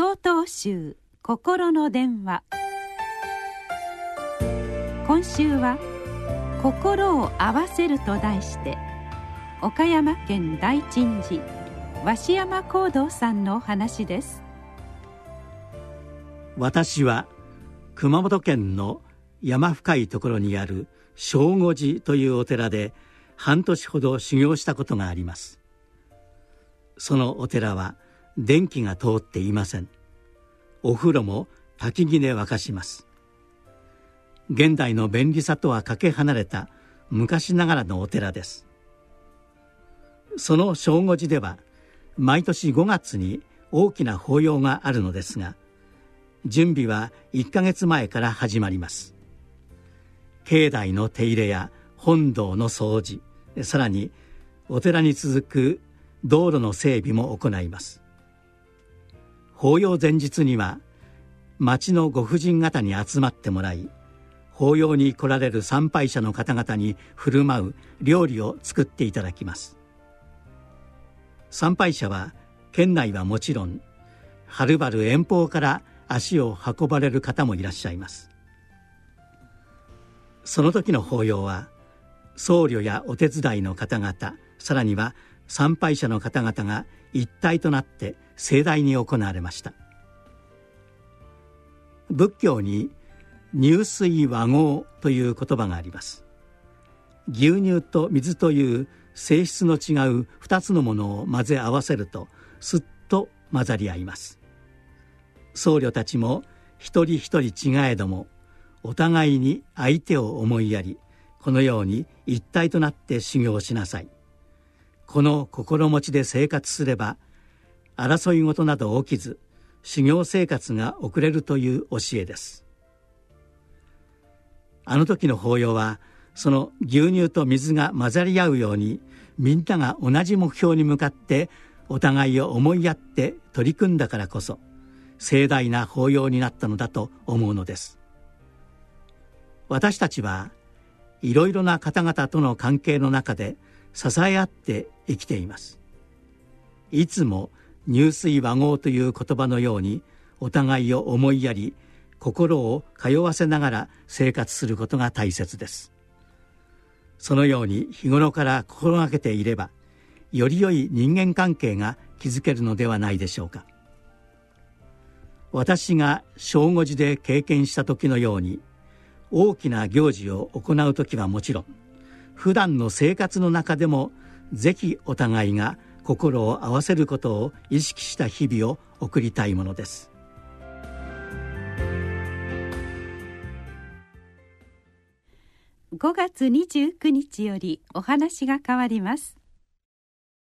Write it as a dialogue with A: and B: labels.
A: 総統集心の電話。今週は「心を合わせる」と題して岡山県大鎮寺鷲山光道さんのお話です。
B: 私は熊本県の山深いところにある正悟寺というお寺で半年ほど修行したことがあります。そのお寺は電気が通っていません。お風呂も焚き木で沸かします。現代の便利さとはかけ離れた昔ながらのお寺です。その正午寺では毎年5月に大きな法要があるのですが準備は1ヶ月前から始まります。境内の手入れや本堂の掃除さらにお寺に続く道路の整備も行います。法要前日には町のご婦人方に集まってもらい法要に来られる参拝者の方々に振る舞う料理を作っていただきます。参拝者は県内はもちろんはるばる遠方から足を運ばれる方もいらっしゃいます。その時の法要は僧侶やお手伝いの方々さらには参拝者の方々が一体となって盛大に行われました。仏教に入水和合という言葉があります。牛乳と水という性質の違う2つのものを混ぜ合わせるとすっと混ざり合います。僧侶たちも一人一人違えどもお互いに相手を思いやりこのように一体となって修行しなさい。この心持ちで生活すれば争い事など起きず修行生活が送れるという教えです。あの時の法要はその牛乳と水が混ざり合うようにみんなが同じ目標に向かってお互いを思いやって取り組んだからこそ盛大な法要になったのだと思うのです。私たちはいろいろな方々との関係の中で支え合って生きています。いつも入水和合という言葉のようにお互いを思いやり心を通わせながら生活することが大切です。そのように日頃から心がけていればより良い人間関係が築けるのではないでしょうか。私が正午寺で経験した時のように大きな行事を行う時はもちろん普段の生活の中でもぜひお互いが心を合わせることを意識した日々を送りたいものです。
A: 5月29日よりお話が変わります。